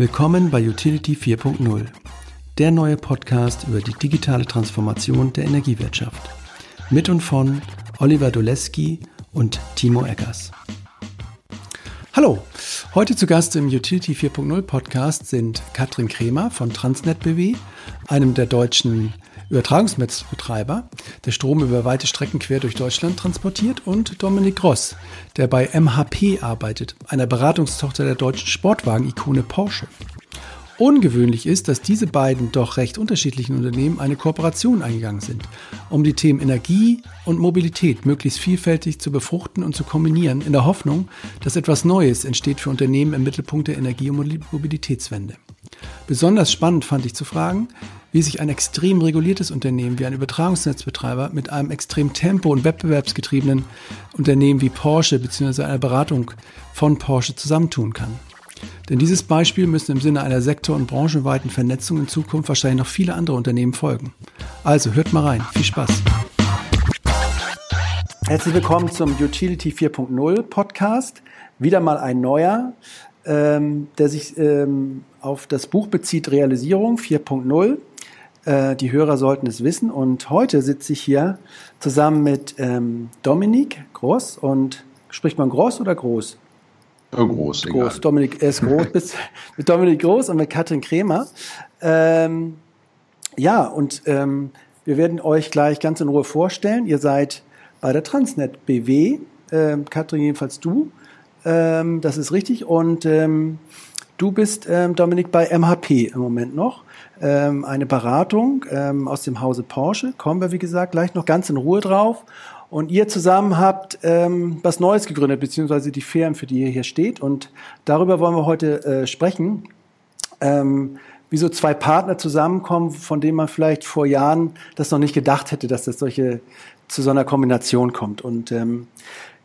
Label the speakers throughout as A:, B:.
A: Willkommen bei Utility 4.0, der neue Podcast über die digitale Transformation der Energiewirtschaft. Mit und von Oliver Doleski und Timo Eggers. Hallo, heute zu Gast im Utility 4.0 Podcast sind Katrin Kremer von Transnet BW, einem der deutschen Übertragungsnetzbetreiber, der Strom über weite Strecken quer durch Deutschland transportiert, und Dominik Gross, der bei MHP arbeitet, einer Beratungstochter der deutschen Sportwagen-Ikone Porsche. Ungewöhnlich ist, dass diese beiden doch recht unterschiedlichen Unternehmen eine Kooperation eingegangen sind, um die Themen Energie und Mobilität möglichst vielfältig zu befruchten und zu kombinieren, in der Hoffnung, dass etwas Neues entsteht für Unternehmen im Mittelpunkt der Energie- und Mobilitätswende. Besonders spannend fand ich zu fragen, wie sich ein extrem reguliertes Unternehmen wie ein Übertragungsnetzbetreiber mit einem extrem tempo- und wettbewerbsgetriebenen Unternehmen wie Porsche bzw. einer Beratung von Porsche zusammentun kann. Denn dieses Beispiel müssen im Sinne einer sektor- und branchenweiten Vernetzung in Zukunft wahrscheinlich noch viele andere Unternehmen folgen. Also hört mal rein. Viel Spaß. Herzlich willkommen zum Utility 4.0 Podcast. Wieder mal ein neuer, ähm, der sich ähm, auf das Buch bezieht Realisierung 4.0. Äh, die Hörer sollten es wissen. Und heute sitze ich hier zusammen mit ähm, Dominik Groß. Und spricht man Groß oder Groß?
B: Groß,
A: groß. Egal. Dominik ist groß. bis, mit Dominik Groß und mit Katrin Kremer. Ähm, ja, und ähm, wir werden euch gleich ganz in Ruhe vorstellen. Ihr seid bei der Transnet BW. Ähm, Katrin, jedenfalls du. Ähm, das ist richtig. Und ähm, du bist, ähm, Dominik, bei MHP im Moment noch ähm, eine Beratung ähm, aus dem Hause Porsche. Kommen wir, wie gesagt, gleich noch ganz in Ruhe drauf. Und ihr zusammen habt ähm, was Neues gegründet, beziehungsweise die Firmen, für die ihr hier steht. Und darüber wollen wir heute äh, sprechen. Ähm, wie so zwei Partner zusammenkommen, von denen man vielleicht vor Jahren das noch nicht gedacht hätte, dass das solche zu so einer Kombination kommt. Und ähm,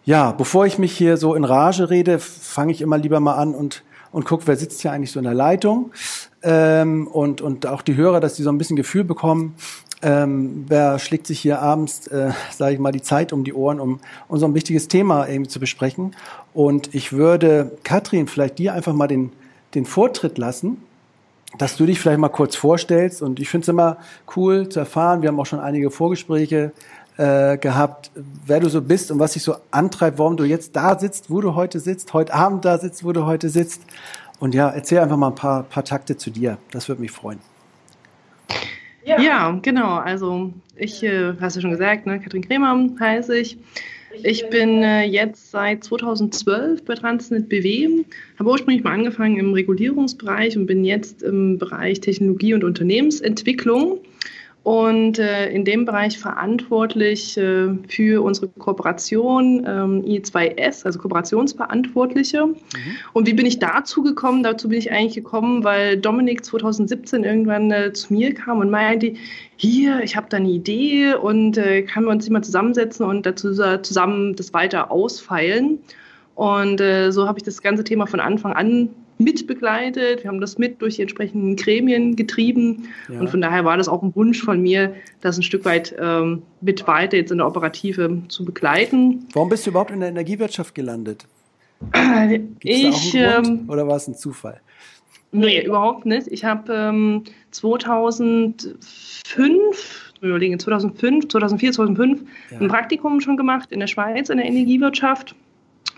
A: ja, bevor ich mich hier so in Rage rede, fange ich immer lieber mal an und und gucke, wer sitzt hier eigentlich so in der Leitung ähm, und, und auch die Hörer, dass die so ein bisschen Gefühl bekommen, ähm, wer schlägt sich hier abends, äh, sage ich mal, die Zeit um die Ohren, um, um so wichtiges Thema irgendwie zu besprechen. Und ich würde, Katrin, vielleicht dir einfach mal den, den Vortritt lassen, dass du dich vielleicht mal kurz vorstellst. Und ich finde es immer cool zu erfahren, wir haben auch schon einige Vorgespräche äh, gehabt, wer du so bist und was dich so antreibt, warum du jetzt da sitzt, wo du heute sitzt, heute Abend da sitzt, wo du heute sitzt. Und ja, erzähl einfach mal ein paar, paar Takte zu dir. Das würde mich freuen.
C: Ja, ja genau. Also ich, äh, hast du schon gesagt, ne? Katrin Kremer heiße ich. Ich bin äh, jetzt seit 2012 bei Transnet BW, habe ursprünglich mal angefangen im Regulierungsbereich und bin jetzt im Bereich Technologie und Unternehmensentwicklung und äh, in dem Bereich verantwortlich äh, für unsere Kooperation ähm, I2S, also Kooperationsverantwortliche. Mhm. Und wie bin ich dazu gekommen? Dazu bin ich eigentlich gekommen, weil Dominik 2017 irgendwann äh, zu mir kam und meinte, hier, ich habe da eine Idee und äh, kann wir uns immer zusammensetzen und dazu zusammen das weiter ausfeilen. Und äh, so habe ich das ganze Thema von Anfang an mitbegleitet. Wir haben das mit durch die entsprechenden Gremien getrieben. Ja. Und von daher war das auch ein Wunsch von mir, das ein Stück weit ähm, mit weiter jetzt in der Operative zu begleiten.
A: Warum bist du überhaupt in der Energiewirtschaft gelandet?
C: Gibt's ich,
A: ähm, oder war es ein Zufall?
C: Nee, überhaupt nicht. Ich habe ähm, 2005 überlegen, 2005, 2004, 2005 ja. ein Praktikum schon gemacht in der Schweiz in der Energiewirtschaft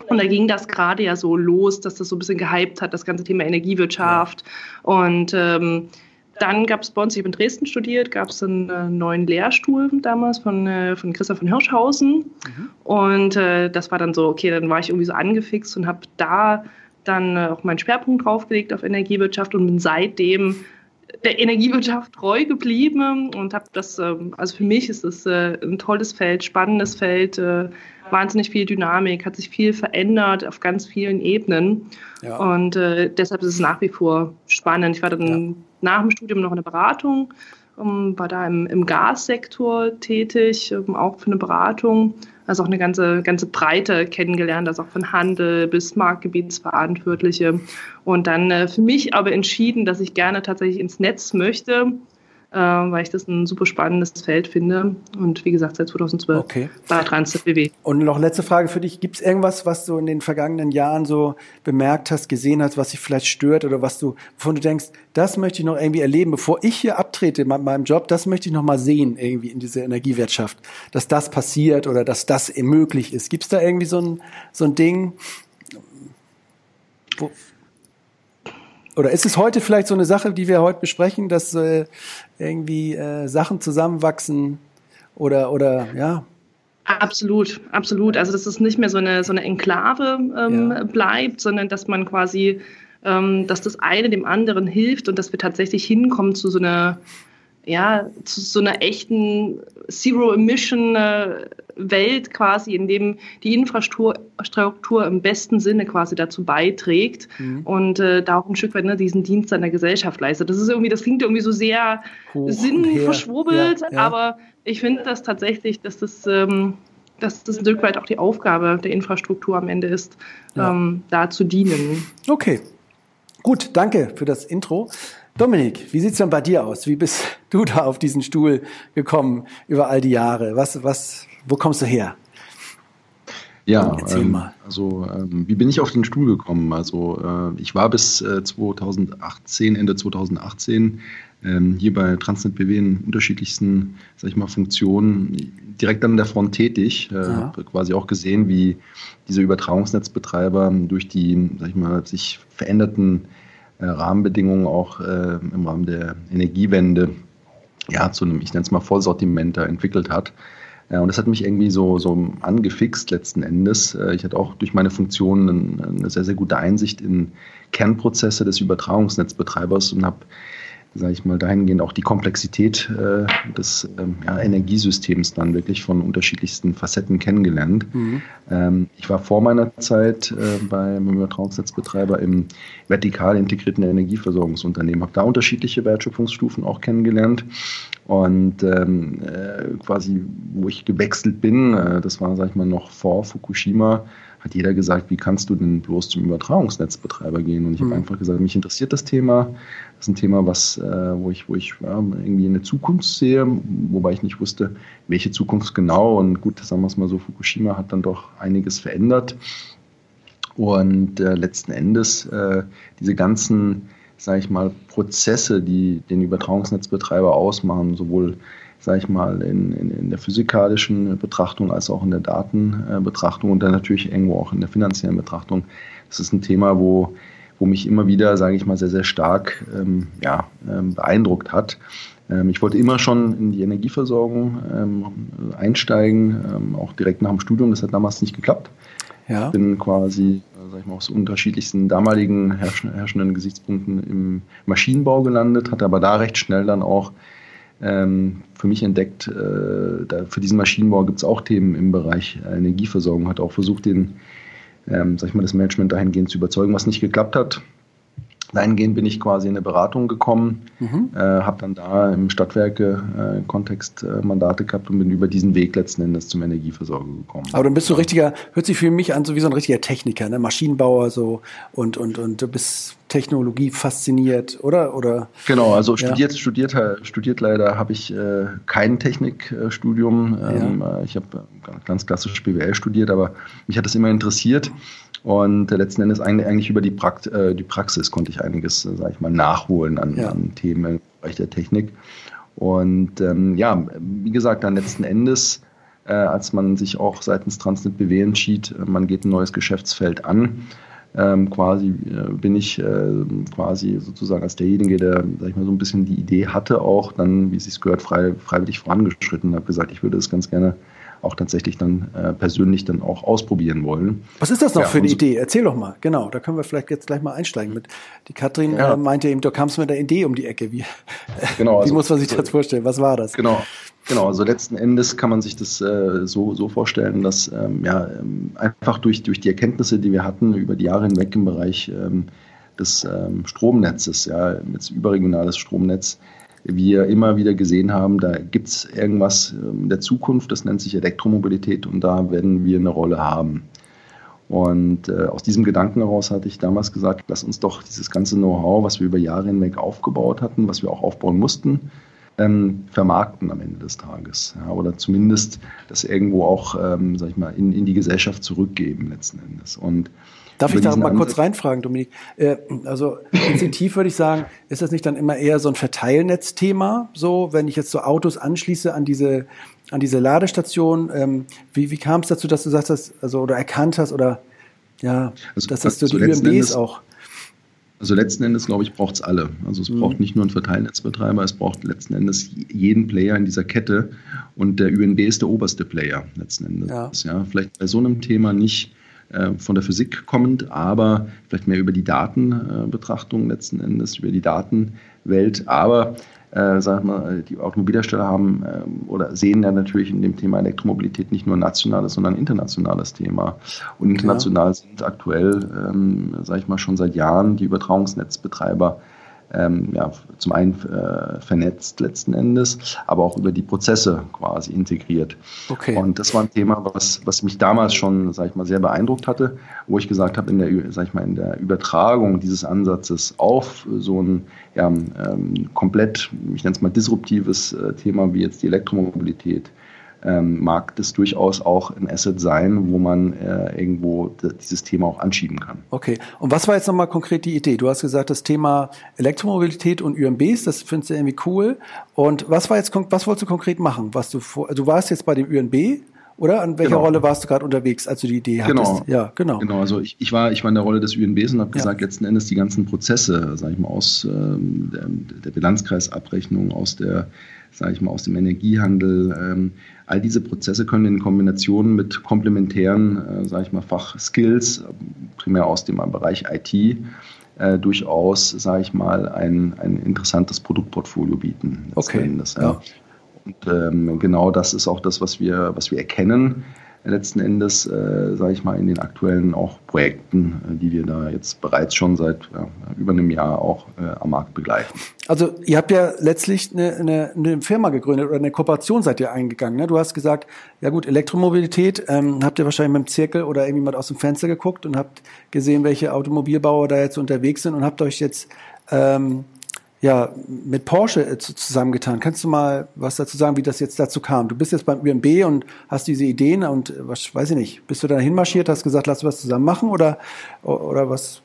C: und da ging das gerade ja so los, dass das so ein bisschen gehypt hat, das ganze Thema Energiewirtschaft. Und ähm, dann gab es bei uns, ich habe in Dresden studiert, gab es einen äh, neuen Lehrstuhl damals von, äh, von Christoph von Hirschhausen. Mhm. Und äh, das war dann so, okay, dann war ich irgendwie so angefixt und habe da dann äh, auch meinen Schwerpunkt draufgelegt auf Energiewirtschaft und bin seitdem der Energiewirtschaft treu geblieben und habe das, ähm, also für mich ist das äh, ein tolles Feld, spannendes Feld, äh, wahnsinnig viel Dynamik, hat sich viel verändert auf ganz vielen Ebenen. Ja. Und äh, deshalb ist es nach wie vor spannend. Ich war dann ja. nach dem Studium noch in der Beratung, ähm, war da im, im Gassektor tätig, um, auch für eine Beratung. Also auch eine ganze, ganze Breite kennengelernt, also auch von Handel bis Marktgebietsverantwortliche. Und dann äh, für mich aber entschieden, dass ich gerne tatsächlich ins Netz möchte weil ich das ein super spannendes Feld finde. Und wie gesagt, seit 2012
A: okay.
C: bei Transnet BW.
A: Und noch letzte Frage für dich. Gibt es irgendwas, was du in den vergangenen Jahren so bemerkt hast, gesehen hast, was dich vielleicht stört oder was du, wovon du denkst, das möchte ich noch irgendwie erleben, bevor ich hier abtrete mit meinem Job, das möchte ich noch mal sehen irgendwie in dieser Energiewirtschaft, dass das passiert oder dass das möglich ist. Gibt es da irgendwie so ein, so ein Ding, wo, oder ist es heute vielleicht so eine Sache, die wir heute besprechen, dass äh, irgendwie äh, Sachen zusammenwachsen oder oder ja?
C: Absolut, absolut. Also dass es nicht mehr so eine so eine Enklave ähm, ja. bleibt, sondern dass man quasi, ähm, dass das eine dem anderen hilft und dass wir tatsächlich hinkommen zu so einer ja, zu so einer echten Zero-Emission-Welt quasi, in dem die Infrastruktur im besten Sinne quasi dazu beiträgt mhm. und äh, da auch ein Stück weit ne, diesen Dienst an der Gesellschaft leistet. Das ist irgendwie, das klingt irgendwie so sehr sinnverschwurbelt, ja, ja. aber ich finde das tatsächlich, dass das, ähm, dass das ein Stück weit auch die Aufgabe der Infrastruktur am Ende ist, ja. ähm, da zu dienen.
A: Okay. Gut, danke für das Intro. Dominik, wie sieht's denn bei dir aus? Wie bist du da auf diesen Stuhl gekommen über all die Jahre? Was, was, wo kommst du her?
B: Ja, ähm, also ähm, wie bin ich auf den Stuhl gekommen? Also äh, ich war bis äh, 2018, Ende 2018 ähm, hier bei Transnet BW in unterschiedlichsten, sag ich mal, Funktionen direkt an der Front tätig. Äh, habe quasi auch gesehen, wie diese Übertragungsnetzbetreiber durch die, sag ich mal, sich veränderten äh, Rahmenbedingungen auch äh, im Rahmen der Energiewende ja, zu einem, ich nenne es mal, Vollsortiment da entwickelt hat. Äh, und das hat mich irgendwie so, so angefixt letzten Endes. Ich hatte auch durch meine Funktion eine sehr, sehr gute Einsicht in Kernprozesse des Übertragungsnetzbetreibers und habe sage ich mal, dahingehend auch die Komplexität äh, des ähm, ja, Energiesystems dann wirklich von unterschiedlichsten Facetten kennengelernt. Mhm. Ähm, ich war vor meiner Zeit äh, beim Übertragungsnetzbetreiber im vertikal integrierten Energieversorgungsunternehmen, habe da unterschiedliche Wertschöpfungsstufen auch kennengelernt und ähm, äh, quasi, wo ich gewechselt bin, äh, das war, sag ich mal, noch vor Fukushima, hat jeder gesagt, wie kannst du denn bloß zum Übertragungsnetzbetreiber gehen? Und ich mhm. habe einfach gesagt, mich interessiert das Thema. Das ist ein Thema, was, äh, wo ich, wo ich ja, irgendwie eine Zukunft sehe, wobei ich nicht wusste, welche Zukunft genau. Und gut, sagen wir es mal so, Fukushima hat dann doch einiges verändert. Und äh, letzten Endes äh, diese ganzen, sage ich mal, Prozesse, die den Übertragungsnetzbetreiber ausmachen, sowohl sage ich mal, in, in, in, der physikalischen Betrachtung als auch in der Datenbetrachtung und dann natürlich irgendwo auch in der finanziellen Betrachtung. Das ist ein Thema, wo, wo mich immer wieder, sage ich mal, sehr, sehr stark ähm, ja, ähm, beeindruckt hat. Ähm, ich wollte immer schon in die Energieversorgung ähm, einsteigen, ähm, auch direkt nach dem Studium. Das hat damals nicht geklappt. Ja. Ich bin quasi, sag ich mal, aus unterschiedlichsten damaligen herrschenden Gesichtspunkten im Maschinenbau gelandet, hatte aber da recht schnell dann auch ähm, für mich entdeckt, äh, da, für diesen Maschinenbau gibt es auch Themen im Bereich Energieversorgung, hat auch versucht, den, ähm, sag ich mal, das Management dahingehend zu überzeugen, was nicht geklappt hat. Dahingehend bin ich quasi in eine Beratung gekommen, mhm. äh, habe dann da im Stadtwerke-Kontext äh, Mandate gehabt und bin über diesen Weg letzten Endes zum Energieversorger gekommen.
A: Aber dann bist du richtiger, hört sich für mich an, so wie so ein richtiger Techniker, ne? Maschinenbauer so und, und, und du bist Technologie fasziniert, oder? oder
B: genau, also studiert, ja. studiert, studiert leider habe ich äh, kein Technikstudium. Ähm, ja. Äh, ich habe äh, ganz klassisch BWL studiert, aber mich hat das immer interessiert. Und äh, letzten Endes eigentlich über die, Prakt die Praxis konnte ich einiges, sage ich mal, nachholen an, ja. an, Themen im Bereich der Technik. Und ähm, ja, wie gesagt, dann letzten Endes, äh, als man sich auch seitens Transnet BW entschied, man geht ein neues Geschäftsfeld an, ähm, quasi äh, bin ich quasi sozusagen als derjenige, der, sag ich mal, so ein bisschen die Idee hatte, auch dann, wie es sich gehört, frei, freiwillig vorangeschritten und habe gesagt, ich würde es ganz gerne auch tatsächlich dann äh, persönlich dann auch ausprobieren wollen.
A: Was ist das noch ja, für eine Idee? Erzähl doch mal. Genau, da können wir vielleicht jetzt gleich mal einsteigen mit. Die Katrin ja. äh, meinte eben, du kamst mit der Idee um die Ecke. Wie, genau, also, wie muss man sich das vorstellen? Was war das?
B: Genau. Genau, also letzten Endes kann man sich das äh, so, so vorstellen, dass ähm, ja, ähm, einfach durch, durch die Erkenntnisse, die wir hatten über die Jahre hinweg im Bereich ähm, des ähm, Stromnetzes, ja, jetzt überregionales Stromnetz, wir immer wieder gesehen haben, da gibt es irgendwas in der Zukunft, das nennt sich Elektromobilität und da werden wir eine Rolle haben. Und äh, aus diesem Gedanken heraus hatte ich damals gesagt, lass uns doch dieses ganze Know-how, was wir über Jahre hinweg aufgebaut hatten, was wir auch aufbauen mussten, ähm, vermarkten am Ende des Tages. Ja, oder zumindest das irgendwo auch, ähm, sag ich mal, in, in die Gesellschaft zurückgeben letzten Endes. Und
A: Darf ich da mal kurz reinfragen, Dominik? Äh, also instinktiv würde ich sagen, ist das nicht dann immer eher so ein Verteilnetzthema? So, wenn ich jetzt so Autos anschließe an diese an diese Ladestation, ähm, wie, wie kam es dazu, dass du sagst, dass, also oder erkannt hast oder ja, also, dass das so die UMBs auch
B: also letzten Endes, glaube ich, braucht es alle. Also es mhm. braucht nicht nur einen Verteilnetzbetreiber, es braucht letzten Endes jeden Player in dieser Kette und der UNB ist der oberste Player letzten Endes. Ja. ja vielleicht bei so einem Thema nicht von der Physik kommend, aber vielleicht mehr über die Datenbetrachtung äh, letzten Endes, über die Datenwelt. Aber äh, sag mal, die Automobilhersteller haben äh, oder sehen ja natürlich in dem Thema Elektromobilität nicht nur ein nationales, sondern ein internationales Thema. Und international ja. sind aktuell, ähm, sage ich mal, schon seit Jahren die Übertragungsnetzbetreiber ähm, ja, zum einen äh, vernetzt letzten Endes, aber auch über die Prozesse quasi integriert. Okay. Und das war ein Thema, was, was mich damals schon, sag ich mal, sehr beeindruckt hatte, wo ich gesagt habe, in der, sag ich mal, in der Übertragung dieses Ansatzes auf so ein ja, ähm, komplett, ich nenne es mal disruptives äh, Thema wie jetzt die Elektromobilität, ähm, mag das durchaus auch ein Asset sein, wo man äh, irgendwo dieses Thema auch anschieben kann.
A: Okay. Und was war jetzt nochmal konkret die Idee? Du hast gesagt, das Thema Elektromobilität und UMBs, das findest du irgendwie cool. Und was war jetzt, was wolltest du konkret machen? Was du vor, du warst jetzt bei dem UMB, oder? An welcher genau. Rolle warst du gerade unterwegs, als du die Idee
B: genau. hattest? Ja, genau. Genau, also ich, ich, war, ich war in der Rolle des UNBs und habe ja. gesagt, letzten Endes die ganzen Prozesse, sage ich mal, aus ähm, der, der Bilanzkreisabrechnung, aus der, sage ich mal, aus dem Energiehandel, ähm, all diese Prozesse können in Kombination mit komplementären, äh, sage ich mal, Fachskills, primär aus dem Bereich IT, äh, durchaus, sage ich mal, ein, ein interessantes Produktportfolio bieten.
A: Okay.
B: Endes, ja. Ja. Und ähm, genau das ist auch das, was wir, was wir erkennen letzten Endes, äh, sage ich mal, in den aktuellen auch Projekten, äh, die wir da jetzt bereits schon seit ja, über einem Jahr auch äh, am Markt begleiten.
A: Also ihr habt ja letztlich eine, eine, eine Firma gegründet oder eine Kooperation seid ihr eingegangen. Ne? Du hast gesagt, ja gut, Elektromobilität, ähm, habt ihr wahrscheinlich mit dem Zirkel oder irgendjemand aus dem Fenster geguckt und habt gesehen, welche Automobilbauer da jetzt unterwegs sind und habt euch jetzt ähm, ja, mit Porsche äh, zusammengetan. Kannst du mal was dazu sagen, wie das jetzt dazu kam? Du bist jetzt beim UMB und hast diese Ideen und äh, was weiß ich nicht. Bist du da hinmarschiert, hast gesagt, lass was zusammen machen oder, oder was?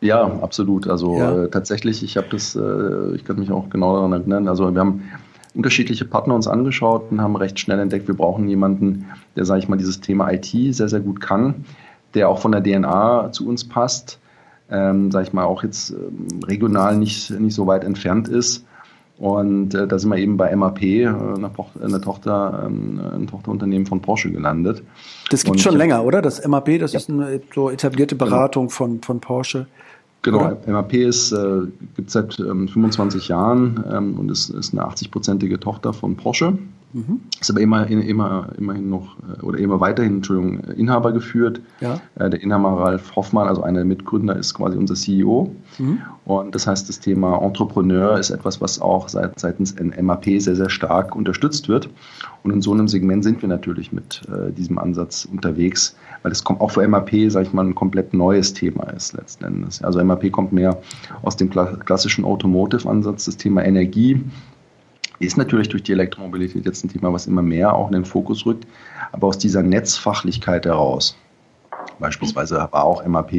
B: Ja, absolut. Also ja. Äh, tatsächlich, ich habe das, äh, ich kann mich auch genau daran erinnern. Also wir haben unterschiedliche Partner uns angeschaut und haben recht schnell entdeckt, wir brauchen jemanden, der, sage ich mal, dieses Thema IT sehr, sehr gut kann, der auch von der DNA zu uns passt ähm, sag ich mal, auch jetzt ähm, regional nicht, nicht so weit entfernt ist. Und äh, da sind wir eben bei MAP, äh, einer, eine Tochter, ähm, ein Tochterunternehmen von Porsche gelandet.
A: Das gibt schon länger, oder? Das MAP, das ja. ist eine so etablierte genau. Beratung genau. von, von Porsche.
B: Genau, oder? MAP ist, äh, gibt es seit ähm, 25 Jahren ähm, und ist, ist eine 80-prozentige Tochter von Porsche. Mhm. Ist aber immer, immer, immerhin noch, äh, oder immer weiterhin, Entschuldigung, Inhaber geführt. Ja. Äh, der Inhaber Ralf Hoffmann, also einer der Mitgründer, ist quasi unser CEO. Mhm. Und das heißt, das Thema Entrepreneur ist etwas, was auch seit, seitens MAP sehr, sehr stark unterstützt wird. Und in so einem Segment sind wir natürlich mit äh, diesem Ansatz unterwegs, weil es kommt auch für MAP, sage ich mal, ein komplett neues Thema ist letzten Endes. Also MAP kommt mehr aus dem klassischen Automotive-Ansatz, das Thema Energie ist natürlich durch die Elektromobilität jetzt ein Thema, was immer mehr auch in den Fokus rückt, aber aus dieser Netzfachlichkeit heraus. Beispielsweise war auch MAP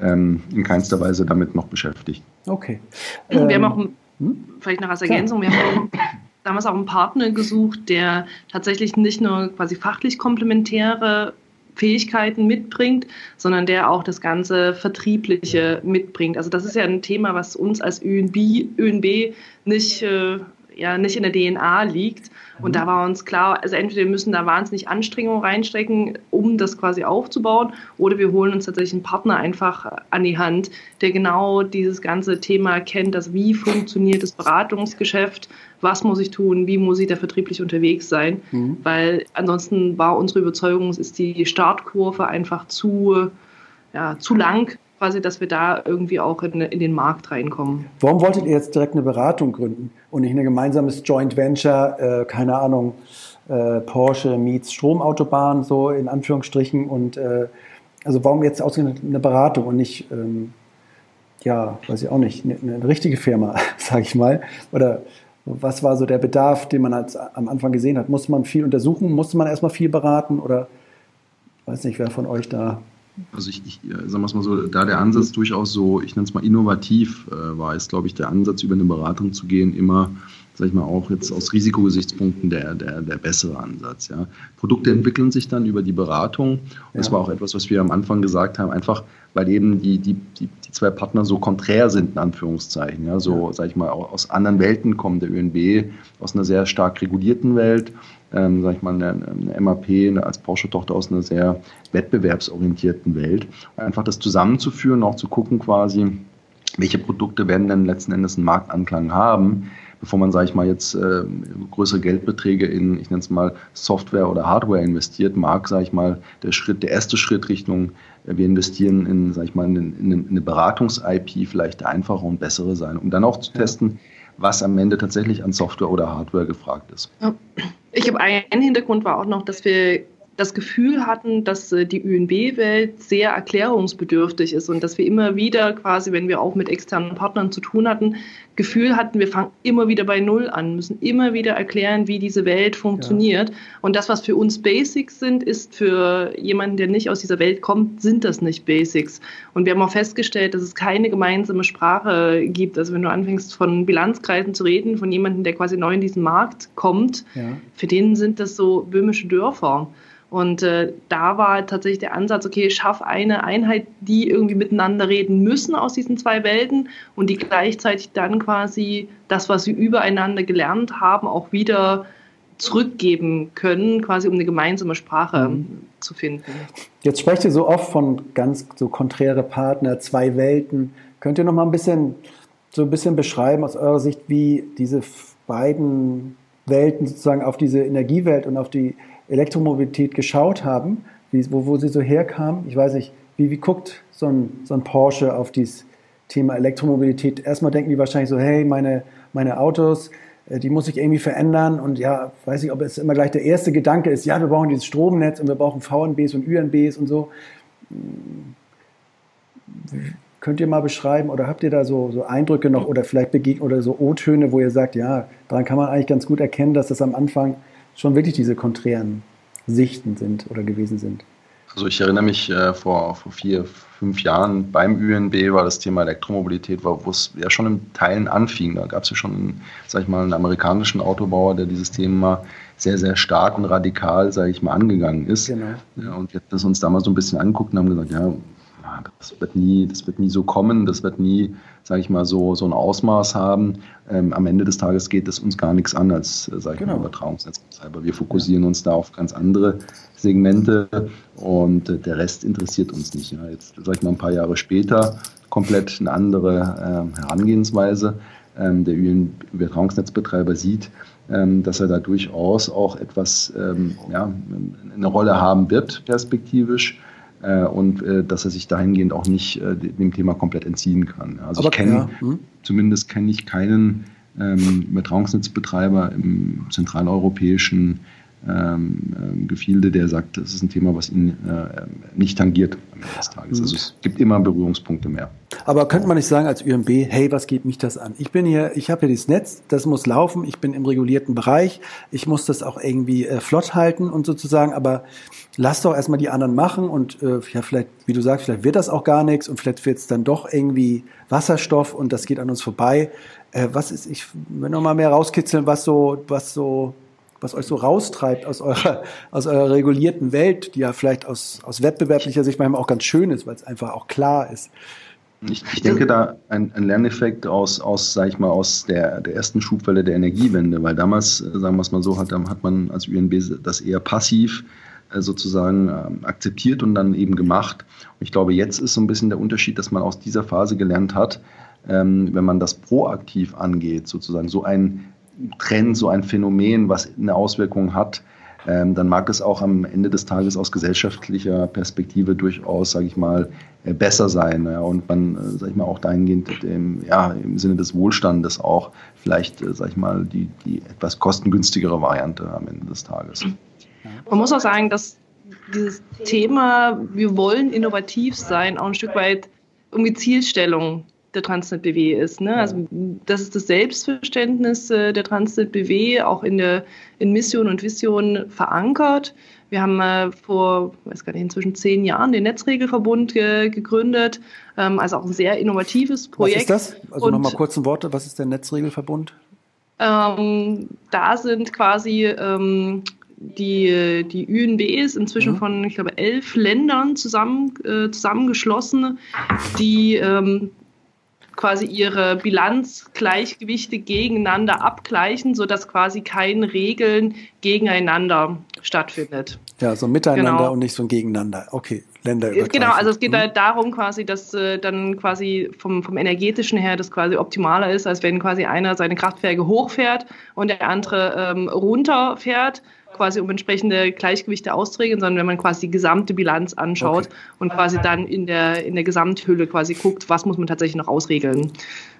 B: ähm, in keinster Weise damit noch beschäftigt.
A: Okay.
C: Wir ähm, haben auch, hm? vielleicht noch als Ergänzung, wir haben damals auch einen Partner gesucht, der tatsächlich nicht nur quasi fachlich komplementäre Fähigkeiten mitbringt, sondern der auch das ganze Vertriebliche mitbringt. Also das ist ja ein Thema, was uns als ÖNB, ÖNB nicht äh, ja nicht in der DNA liegt. Und mhm. da war uns klar, also entweder wir müssen da wahnsinnig Anstrengungen reinstecken, um das quasi aufzubauen, oder wir holen uns tatsächlich einen Partner einfach an die Hand, der genau dieses ganze Thema kennt, also wie funktioniert das Beratungsgeschäft, was muss ich tun, wie muss ich da vertrieblich unterwegs sein, mhm. weil ansonsten war unsere Überzeugung, es ist die Startkurve einfach zu, ja, zu lang quasi, dass wir da irgendwie auch in, in, den Markt reinkommen.
A: Warum wolltet ihr jetzt direkt eine Beratung gründen und nicht ein gemeinsames Joint Venture, äh, keine Ahnung, äh, Porsche meets Stromautobahn, so in Anführungsstrichen und äh, also warum jetzt ausgerechnet eine Beratung und nicht, ähm, ja, weiß ich auch nicht, eine, eine richtige Firma, sage ich mal, oder Was war so der Bedarf, den man als, am Anfang gesehen hat? Musste man viel untersuchen? Musste man erstmal viel beraten? Oder weiß nicht, wer von euch da
B: also ich, ich sagen wir es mal so, da der Ansatz durchaus so, ich nenne es mal innovativ äh, war, ist, glaube ich, der Ansatz, über eine Beratung zu gehen, immer sag ich mal, auch jetzt aus Risikogesichtspunkten der, der, der bessere Ansatz. Ja. Produkte entwickeln sich dann über die Beratung. Und ja. das war auch etwas, was wir am Anfang gesagt haben, einfach weil eben die, die, die, die zwei Partner so konträr sind, in Anführungszeichen. Ja. So, ja. sag ich mal, aus anderen Welten kommen. Der ÖNB aus einer sehr stark regulierten Welt, ähm, sag ich mal, eine, eine MAP eine, als Porsche-Tochter aus einer sehr wettbewerbsorientierten Welt. Einfach das zusammenzuführen, auch zu gucken quasi, welche Produkte werden denn letzten Endes einen Marktanklang haben, bevor man, sage ich mal, jetzt äh, größere Geldbeträge in, ich nenne es mal, Software oder Hardware investiert, mag, sage ich mal, der Schritt, der erste Schritt Richtung, äh, wir investieren in, sage ich mal, in, in, in eine Beratungs-IP vielleicht einfacher und bessere sein, um dann auch zu testen, was am Ende tatsächlich an Software oder Hardware gefragt ist.
C: Ich habe einen Hintergrund war auch noch, dass wir das Gefühl hatten, dass äh, die ÖNB-Welt sehr erklärungsbedürftig ist und dass wir immer wieder quasi, wenn wir auch mit externen Partnern zu tun hatten, Gefühl hatten, wir fangen immer wieder bei Null an, müssen immer wieder erklären, wie diese Welt funktioniert. Ja. Und das, was für uns Basics sind, ist für jemanden, der nicht aus dieser Welt kommt, sind das nicht Basics. Und wir haben auch festgestellt, dass es keine gemeinsame Sprache gibt. Also wenn du anfängst von Bilanzkreisen zu reden, von jemandem, der quasi neu in diesen Markt kommt, ja. für den sind das so böhmische Dörfer. Und äh, da war tatsächlich der Ansatz, okay, schaff eine Einheit, die irgendwie miteinander reden müssen aus diesen zwei Welten und die gleichzeitig dann quasi das, was sie übereinander gelernt haben, auch wieder zurückgeben können, quasi um eine gemeinsame Sprache mhm. zu finden.
A: Jetzt sprecht ihr so oft von ganz so konträre Partner, zwei Welten. Könnt ihr noch mal ein bisschen so ein bisschen beschreiben aus eurer Sicht, wie diese beiden Welten sozusagen auf diese Energiewelt und auf die Elektromobilität geschaut haben, wie, wo, wo sie so herkam. Ich weiß nicht, wie, wie guckt so ein, so ein Porsche auf dieses Thema Elektromobilität? Erstmal denken die wahrscheinlich so, hey, meine, meine Autos, äh, die muss ich irgendwie verändern und ja, weiß ich, ob es immer gleich der erste Gedanke ist, ja, wir brauchen dieses Stromnetz und wir brauchen VNBs und UNBs und so. Könnt ihr mal beschreiben oder habt ihr da so, so Eindrücke noch oder vielleicht begegnen oder so O-Töne, wo ihr sagt, ja, daran kann man eigentlich ganz gut erkennen, dass das am Anfang schon wirklich diese konträren Sichten sind oder gewesen sind.
B: Also ich erinnere mich äh, vor, vor vier, fünf Jahren beim ÜNB war das Thema Elektromobilität, wo es ja schon in Teilen anfing. Da gab es ja schon, sag ich mal, einen amerikanischen Autobauer, der dieses Thema sehr, sehr stark und radikal, sage ich mal, angegangen ist. Genau. Ja, und wir haben uns damals so ein bisschen angeguckt und haben gesagt, ja, das wird nie, das wird nie so kommen, das wird nie, sage ich mal, so, so ein Ausmaß haben. Ähm, am Ende des Tages geht es uns gar nichts an als, äh, sage ich genau. mal, Übertragungsnetzbetreiber. Wir fokussieren ja. uns da auf ganz andere Segmente und äh, der Rest interessiert uns nicht. Ja. Jetzt, sage ich mal, ein paar Jahre später komplett eine andere äh, Herangehensweise. Ähm, der Übertragungsnetzbetreiber sieht, ähm, dass er da durchaus auch etwas, ähm, ja, eine Rolle haben wird, perspektivisch äh, und äh, dass er sich dahingehend auch nicht äh, dem Thema komplett entziehen kann. Also Aber, ich kenne, ja. hm? zumindest kenne ich keinen ähm, Übertragungsnetzbetreiber im zentraleuropäischen ähm, ähm, Gefilde, der sagt, das ist ein Thema, was ihn äh, nicht tangiert am Ende des Tages. Also es gibt immer Berührungspunkte mehr.
A: Aber könnte man nicht sagen als ÜMB, hey, was geht mich das an? Ich bin hier, ich habe hier dieses Netz, das muss laufen, ich bin im regulierten Bereich, ich muss das auch irgendwie äh, flott halten und sozusagen, aber lass doch erstmal die anderen machen und äh, ja, vielleicht, wie du sagst, vielleicht wird das auch gar nichts und vielleicht wird es dann doch irgendwie Wasserstoff und das geht an uns vorbei. Äh, was ist, ich will noch mal mehr rauskitzeln, was so, was so was euch so raustreibt aus eurer, aus eurer regulierten Welt, die ja vielleicht aus, aus wettbewerblicher Sicht manchmal auch ganz schön ist, weil es einfach auch klar ist.
B: Ich, ich denke da ein, ein Lerneffekt aus, aus, sag ich mal, aus der, der ersten Schubwelle der Energiewende, weil damals, äh, sagen wir es mal so, hat, hat man als UNB das eher passiv äh, sozusagen ähm, akzeptiert und dann eben gemacht. Und ich glaube, jetzt ist so ein bisschen der Unterschied, dass man aus dieser Phase gelernt hat, ähm, wenn man das proaktiv angeht, sozusagen so ein Trend, so ein Phänomen, was eine Auswirkung hat, ähm, dann mag es auch am Ende des Tages aus gesellschaftlicher Perspektive durchaus, sage ich mal, äh, besser sein und man, äh, sage ich mal, auch dahingehend im, ja, im Sinne des Wohlstandes auch vielleicht, äh, sage ich mal, die, die etwas kostengünstigere Variante am Ende des Tages.
C: Man muss auch sagen, dass dieses Thema, wir wollen innovativ sein, auch ein Stück weit irgendwie Zielstellung der Transnet BW ist. Ne? Also das ist das Selbstverständnis äh, der Transnet BW auch in der in Mission und Vision verankert. Wir haben äh, vor, weiß gar nicht, inzwischen zehn Jahren den Netzregelverbund ge gegründet, ähm, also auch ein sehr innovatives Projekt.
A: Was ist das? Also nochmal kurz ein Wort, was ist der Netzregelverbund?
C: Ähm, da sind quasi ähm, die, die UNBs inzwischen mhm. von, ich glaube, elf Ländern zusammen, äh, zusammengeschlossen, die ähm, quasi ihre Bilanzgleichgewichte gegeneinander abgleichen, sodass quasi kein Regeln gegeneinander stattfindet.
A: Ja, so miteinander genau. und nicht so ein Gegeneinander. Okay, Länder
C: Genau, also es geht mhm. halt darum quasi, dass äh, dann quasi vom, vom energetischen her das quasi optimaler ist, als wenn quasi einer seine Kraftwerke hochfährt und der andere ähm, runterfährt quasi um entsprechende Gleichgewichte auszuregeln, sondern wenn man quasi die gesamte Bilanz anschaut okay. und quasi dann in der, in der Gesamthülle quasi guckt, was muss man tatsächlich noch ausregeln.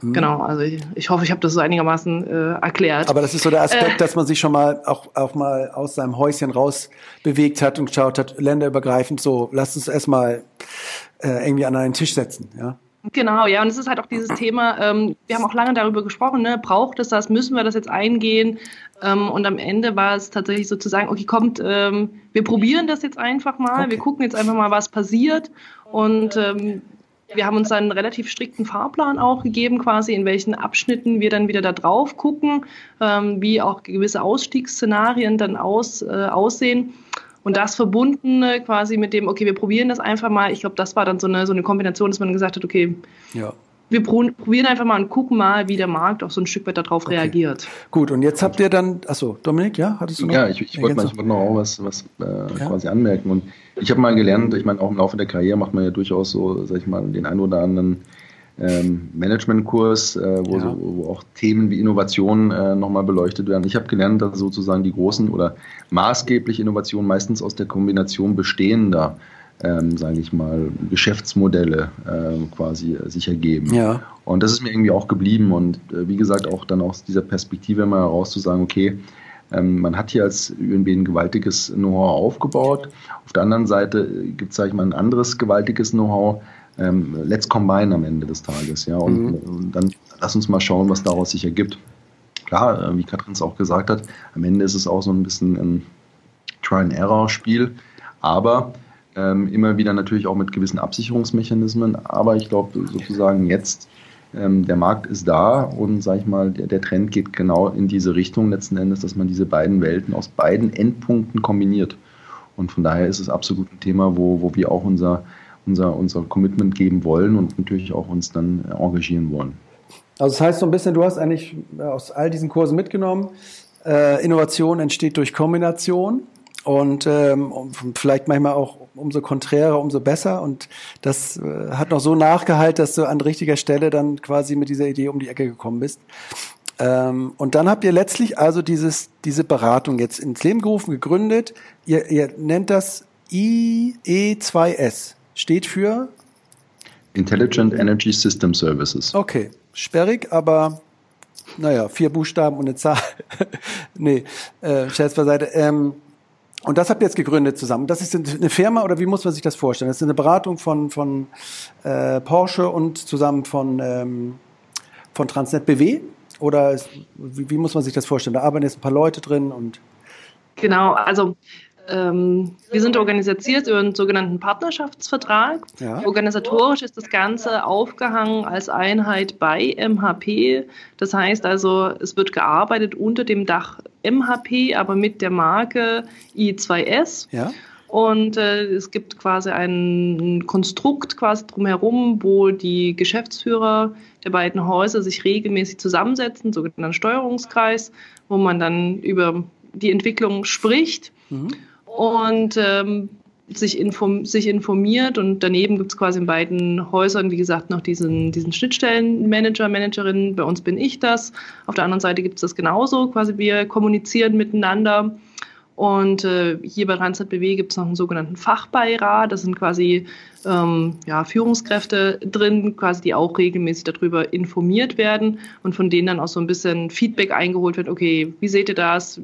C: Mhm. Genau, also ich, ich, hoffe, ich habe das so einigermaßen äh, erklärt.
A: Aber das ist so der Aspekt, äh, dass man sich schon mal auch, auch mal aus seinem Häuschen raus bewegt hat und geschaut hat, länderübergreifend, so, lasst uns erstmal äh, irgendwie an einen Tisch setzen, ja.
C: Genau, ja, und es ist halt auch dieses Thema, ähm, wir haben auch lange darüber gesprochen, ne, braucht es das, müssen wir das jetzt eingehen? Ähm, und am Ende war es tatsächlich so zu sagen, okay, kommt, ähm, wir probieren das jetzt einfach mal, okay. wir gucken jetzt einfach mal, was passiert. Und ähm, wir haben uns dann einen relativ strikten Fahrplan auch gegeben, quasi in welchen Abschnitten wir dann wieder da drauf gucken, ähm, wie auch gewisse Ausstiegsszenarien dann aus, äh, aussehen. Und das verbunden quasi mit dem, okay, wir probieren das einfach mal. Ich glaube, das war dann so eine, so eine Kombination, dass man gesagt hat, okay, ja. wir probieren einfach mal und gucken mal, wie der Markt auch so ein Stück weit darauf okay. reagiert.
A: Gut, und jetzt habt ihr dann, achso, Dominik, ja, hattest du noch?
B: Ja, ich, ich wollte wollt noch auch was, was äh, ja. quasi anmerken. Und ich habe mal gelernt, ich meine, auch im Laufe der Karriere macht man ja durchaus so, sag ich mal, den einen oder anderen ähm, Managementkurs, äh, wo, ja. so, wo auch Themen wie Innovation äh, nochmal beleuchtet werden. Ich habe gelernt, dass sozusagen die großen oder maßgebliche Innovationen meistens aus der Kombination bestehender, ähm, sage ich mal, Geschäftsmodelle äh, quasi äh, sich ergeben. Ja. Und das ist mir irgendwie auch geblieben und äh, wie gesagt auch dann aus dieser Perspektive mal heraus zu sagen, okay, ähm, man hat hier als UNB ein gewaltiges Know-how aufgebaut. Auf der anderen Seite gibt es, sage ich mal, ein anderes gewaltiges Know-how, ähm, let's combine am Ende des Tages. Ja, und, mhm. und, dann lass uns mal schauen, was daraus sich ergibt. Klar, äh, wie Katrin es auch gesagt hat, am Ende ist es auch so ein bisschen ein Try-and-Error-Spiel, aber ähm, immer wieder natürlich auch mit gewissen Absicherungsmechanismen. Aber ich glaube sozusagen jetzt, ähm, der Markt ist da und sag ich mal, der, der Trend geht genau in diese Richtung letzten Endes, dass man diese beiden Welten aus beiden Endpunkten kombiniert. Und von daher ist es absolut ein Thema, wo, wo wir auch unser unser, unser Commitment geben wollen und natürlich auch uns dann engagieren wollen.
A: Also das heißt so ein bisschen, du hast eigentlich äh, aus all diesen Kursen mitgenommen, äh, Innovation entsteht durch Kombination und ähm, vielleicht manchmal auch umso konträrer, umso besser. Und das äh, hat noch so nachgehalten, dass du an richtiger Stelle dann quasi mit dieser Idee um die Ecke gekommen bist. Ähm, und dann habt ihr letztlich also dieses, diese Beratung jetzt ins Leben gerufen, gegründet. Ihr, ihr nennt das IE2S steht für?
B: Intelligent Energy System Services.
A: Okay, sperrig, aber naja, vier Buchstaben und eine Zahl. nee, äh, Scherz beiseite. Ähm, und das habt ihr jetzt gegründet zusammen. Das ist eine Firma oder wie muss man sich das vorstellen? Das ist eine Beratung von, von äh, Porsche und zusammen von, ähm, von Transnet BW? Oder ist, wie, wie muss man sich das vorstellen? Da arbeiten jetzt ein paar Leute drin und.
C: Genau, also ähm, wir sind organisiert über einen sogenannten Partnerschaftsvertrag. Ja. Organisatorisch ist das Ganze aufgehangen als Einheit bei MHP. Das heißt also, es wird gearbeitet unter dem Dach MHP, aber mit der Marke I2S. Ja. Und äh, es gibt quasi ein Konstrukt quasi drumherum, wo die Geschäftsführer der beiden Häuser sich regelmäßig zusammensetzen, sogenannten Steuerungskreis, wo man dann über die Entwicklung spricht. Mhm und ähm, sich, inform sich informiert und daneben gibt es quasi in beiden Häusern, wie gesagt, noch diesen, diesen Schnittstellenmanager, Managerin. Bei uns bin ich das. Auf der anderen Seite gibt es das genauso. Quasi wir kommunizieren miteinander. Und äh, hier bei Randstad BW gibt es noch einen sogenannten Fachbeirat. Das sind quasi ähm, ja, Führungskräfte drin, quasi die auch regelmäßig darüber informiert werden und von denen dann auch so ein bisschen Feedback eingeholt wird. Okay, wie seht ihr das?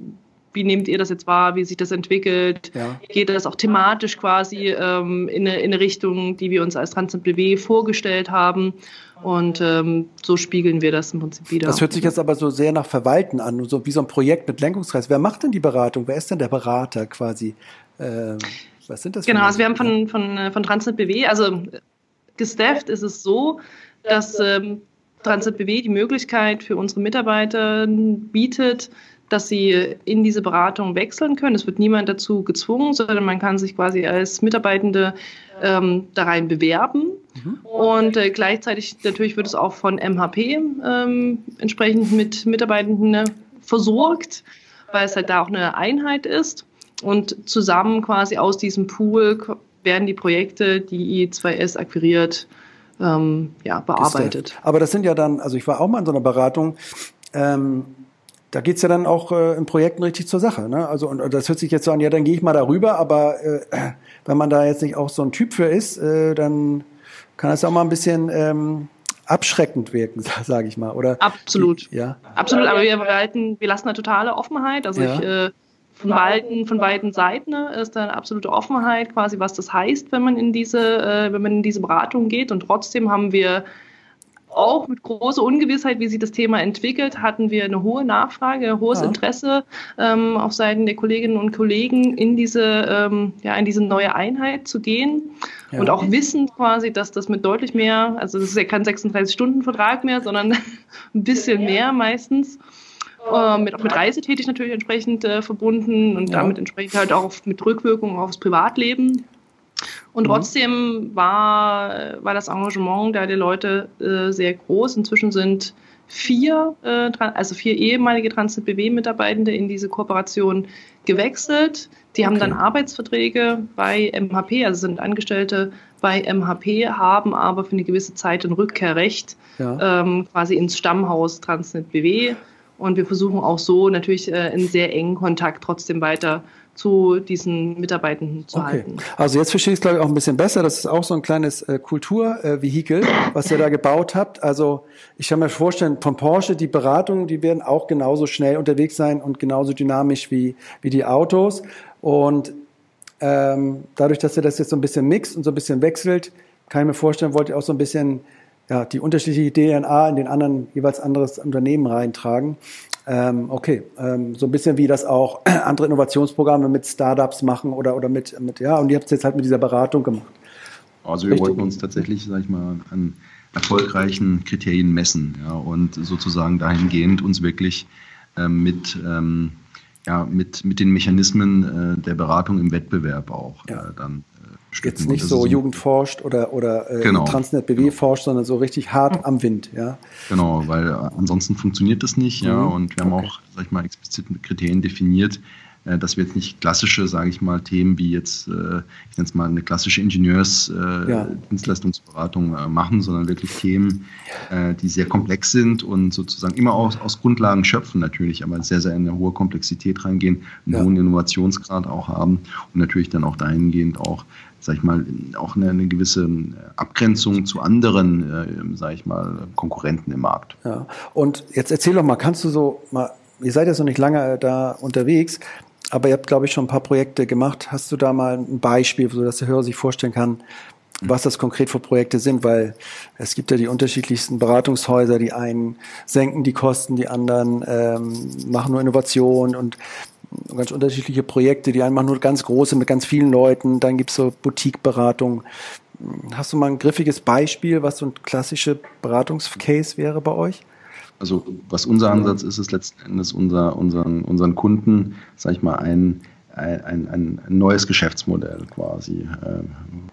C: Wie nehmt ihr das jetzt wahr, wie sich das entwickelt? Ja. Geht das auch thematisch quasi ähm, in, eine, in eine Richtung, die wir uns als Transnet BW vorgestellt haben? Und ähm, so spiegeln wir das im Prinzip wieder.
A: Das hört sich jetzt aber so sehr nach Verwalten an, so wie so ein Projekt mit Lenkungskreis. Wer macht denn die Beratung? Wer ist denn der Berater quasi?
C: Äh, was sind das? Genau, also wir haben von, von, äh, von Transnet BW, also gestafft ist es so, dass ähm, Transnet BW die Möglichkeit für unsere Mitarbeiter bietet, dass sie in diese Beratung wechseln können. Es wird niemand dazu gezwungen, sondern man kann sich quasi als Mitarbeitende ähm, da rein bewerben. Mhm. Und äh, gleichzeitig natürlich wird es auch von MHP ähm, entsprechend mit Mitarbeitenden äh, versorgt, weil es halt da auch eine Einheit ist. Und zusammen quasi aus diesem Pool werden die Projekte, die I2S akquiriert, ähm, ja, bearbeitet.
A: Aber das sind ja dann, also ich war auch mal in so einer Beratung, ähm, da geht's ja dann auch äh, in Projekten richtig zur Sache. Ne? Also und, und das hört sich jetzt so an, ja, dann gehe ich mal darüber, aber äh, wenn man da jetzt nicht auch so ein Typ für ist, äh, dann kann das auch mal ein bisschen ähm, abschreckend wirken, sage ich mal. Oder
C: absolut. Ja. Absolut, aber wir halten, wir lassen eine totale Offenheit. Also ja. ich äh, von beiden, von beiden Seiten ne, ist da eine absolute Offenheit, quasi, was das heißt, wenn man in diese, äh, wenn man in diese Beratung geht. Und trotzdem haben wir auch mit großer Ungewissheit, wie sich das Thema entwickelt, hatten wir eine hohe Nachfrage, ein hohes ja. Interesse ähm, auf Seiten der Kolleginnen und Kollegen in diese, ähm, ja, in diese neue Einheit zu gehen ja. und auch wissen quasi, dass das mit deutlich mehr, also das ist ja kein 36-Stunden-Vertrag mehr, sondern ein bisschen mehr meistens. Äh, mit, auch mit Reisetätig natürlich entsprechend äh, verbunden und ja. damit entsprechend halt auch mit Rückwirkungen aufs Privatleben. Und mhm. trotzdem war, war das Engagement der Leute äh, sehr groß. Inzwischen sind vier, äh, also vier ehemalige Transnet BW-Mitarbeitende in diese Kooperation gewechselt. Die haben dann Arbeitsverträge bei MHP, also sind Angestellte bei MHP, haben aber für eine gewisse Zeit ein Rückkehrrecht ja. ähm, quasi ins Stammhaus Transnet BW. Und wir versuchen auch so natürlich äh, in sehr engen Kontakt trotzdem weiter zu diesen Mitarbeitenden zu okay. halten.
A: Also jetzt verstehe ich es, glaube ich, auch ein bisschen besser. Das ist auch so ein kleines äh, Kulturvehikel, äh, was ihr da gebaut habt. Also ich kann mir vorstellen, von Porsche, die Beratungen, die werden auch genauso schnell unterwegs sein und genauso dynamisch wie, wie die Autos. Und ähm, dadurch, dass ihr das jetzt so ein bisschen mixt und so ein bisschen wechselt, kann ich mir vorstellen, wollt ihr auch so ein bisschen ja, die unterschiedliche DNA in den anderen jeweils anderes Unternehmen reintragen. Ähm, okay, ähm, so ein bisschen wie das auch andere Innovationsprogramme mit Startups machen oder, oder mit, mit, ja, und ihr habt es jetzt halt mit dieser Beratung gemacht.
B: Also wir Richtig. wollten uns tatsächlich, sag ich mal, an erfolgreichen Kriterien messen ja, und sozusagen dahingehend uns wirklich ähm, mit, ähm, ja, mit, mit den Mechanismen äh, der Beratung im Wettbewerb auch ja. äh, dann
A: Jetzt nicht so Jugend forscht oder, oder äh, genau, Transnet BW genau. forscht, sondern so richtig hart am Wind, ja.
B: Genau, weil äh, ansonsten funktioniert das nicht, ja. Mhm. Und wir haben okay. auch, sag ich mal, explizite Kriterien definiert, dass wir jetzt nicht klassische, sage ich mal, Themen wie jetzt, äh, ich nenne es mal eine klassische Ingenieursdienstleistungsberatung ja. machen, sondern wirklich Themen, die sehr komplex sind und sozusagen immer aus, aus Grundlagen schöpfen natürlich, aber sehr, sehr in eine hohe Komplexität reingehen, einen ja. hohen Innovationsgrad auch haben und natürlich dann auch dahingehend auch sag ich mal, auch eine, eine gewisse Abgrenzung zu anderen, äh, sag ich mal, Konkurrenten im Markt.
A: Ja. Und jetzt erzähl doch mal, kannst du so mal, ihr seid ja so nicht lange da unterwegs, aber ihr habt, glaube ich, schon ein paar Projekte gemacht. Hast du da mal ein Beispiel, sodass der Hörer sich vorstellen kann, was das konkret für Projekte sind, weil es gibt ja die unterschiedlichsten Beratungshäuser, die einen senken die Kosten, die anderen ähm, machen nur Innovation und ganz unterschiedliche Projekte. Die einen machen nur ganz große mit ganz vielen Leuten, dann gibt's so Boutique-Beratung. Hast du mal ein griffiges Beispiel, was so ein klassischer Beratungscase wäre bei euch?
B: Also was unser Ansatz ist, ist letzten Endes unser, unseren, unseren Kunden, sag ich mal, ein, ein, ein, neues Geschäftsmodell quasi äh,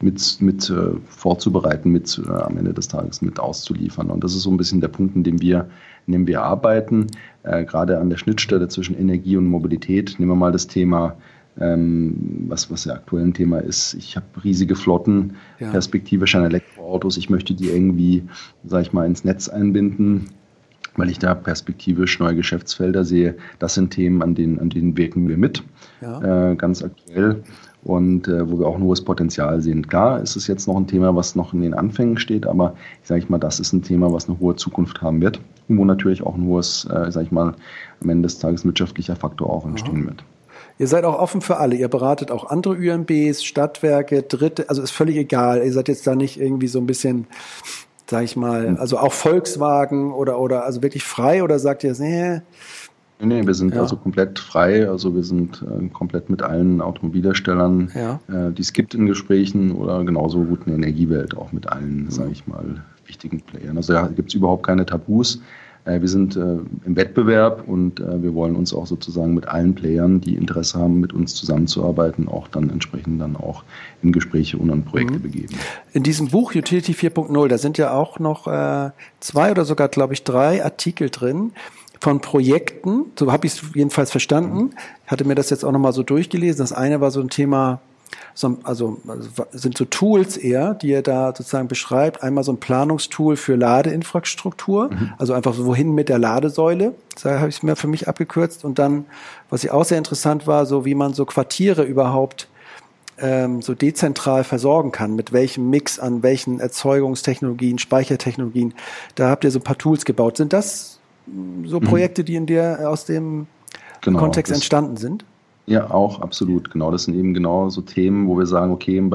B: mit, mit äh, vorzubereiten, mit äh, am Ende des Tages mit auszuliefern. Und das ist so ein bisschen der Punkt, in dem wir, in dem wir arbeiten, äh, gerade an der Schnittstelle zwischen Energie und Mobilität. Nehmen wir mal das Thema ähm, was, was ja aktuell ein Thema ist. Ich habe riesige Flotten, ja. perspektivisch an Elektroautos. Ich möchte die irgendwie, sage ich mal, ins Netz einbinden weil ich da perspektivisch neue Geschäftsfelder sehe. Das sind Themen, an denen, an denen wirken wir mit, ja. äh, ganz aktuell. und äh, wo wir auch ein hohes Potenzial sehen. Klar ist es jetzt noch ein Thema, was noch in den Anfängen steht, aber ich sage ich mal, das ist ein Thema, was eine hohe Zukunft haben wird und wo natürlich auch ein hohes, äh, sage ich mal, am Ende des Tages wirtschaftlicher Faktor auch entstehen wird.
A: Ihr seid auch offen für alle. Ihr beratet auch andere UMBs, Stadtwerke, Dritte, also ist völlig egal. Ihr seid jetzt da nicht irgendwie so ein bisschen, sag ich mal, also auch Volkswagen oder, oder also wirklich frei oder sagt ihr, nee,
B: Nee, wir sind ja. also komplett frei. Also wir sind äh, komplett mit allen Automobilherstellern, ja. äh, die es gibt in Gesprächen oder genauso gut in der Energiewelt auch mit allen, mhm. sage ich mal, wichtigen Playern. Also da gibt es überhaupt keine Tabus. Äh, wir sind äh, im Wettbewerb und äh, wir wollen uns auch sozusagen mit allen Playern, die Interesse haben, mit uns zusammenzuarbeiten, auch dann entsprechend dann auch in Gespräche und an Projekte mhm. begeben.
A: In diesem Buch Utility 4.0, da sind ja auch noch zwei oder sogar, glaube ich, drei Artikel drin von Projekten, so habe ich es jedenfalls verstanden. Ich hatte mir das jetzt auch nochmal so durchgelesen. Das eine war so ein Thema also, also sind so Tools eher, die er da sozusagen beschreibt. Einmal so ein Planungstool für Ladeinfrastruktur, mhm. also einfach so wohin mit der Ladesäule. Da habe ich es mir für mich abgekürzt. Und dann, was ich auch sehr interessant war, so wie man so Quartiere überhaupt ähm, so dezentral versorgen kann, mit welchem Mix an welchen Erzeugungstechnologien, Speichertechnologien. Da habt ihr so ein paar Tools gebaut. Sind das so mhm. Projekte, die in dir aus dem genau, Kontext entstanden sind?
B: Ja, auch absolut. Genau, das sind eben genau so Themen, wo wir sagen, okay, im,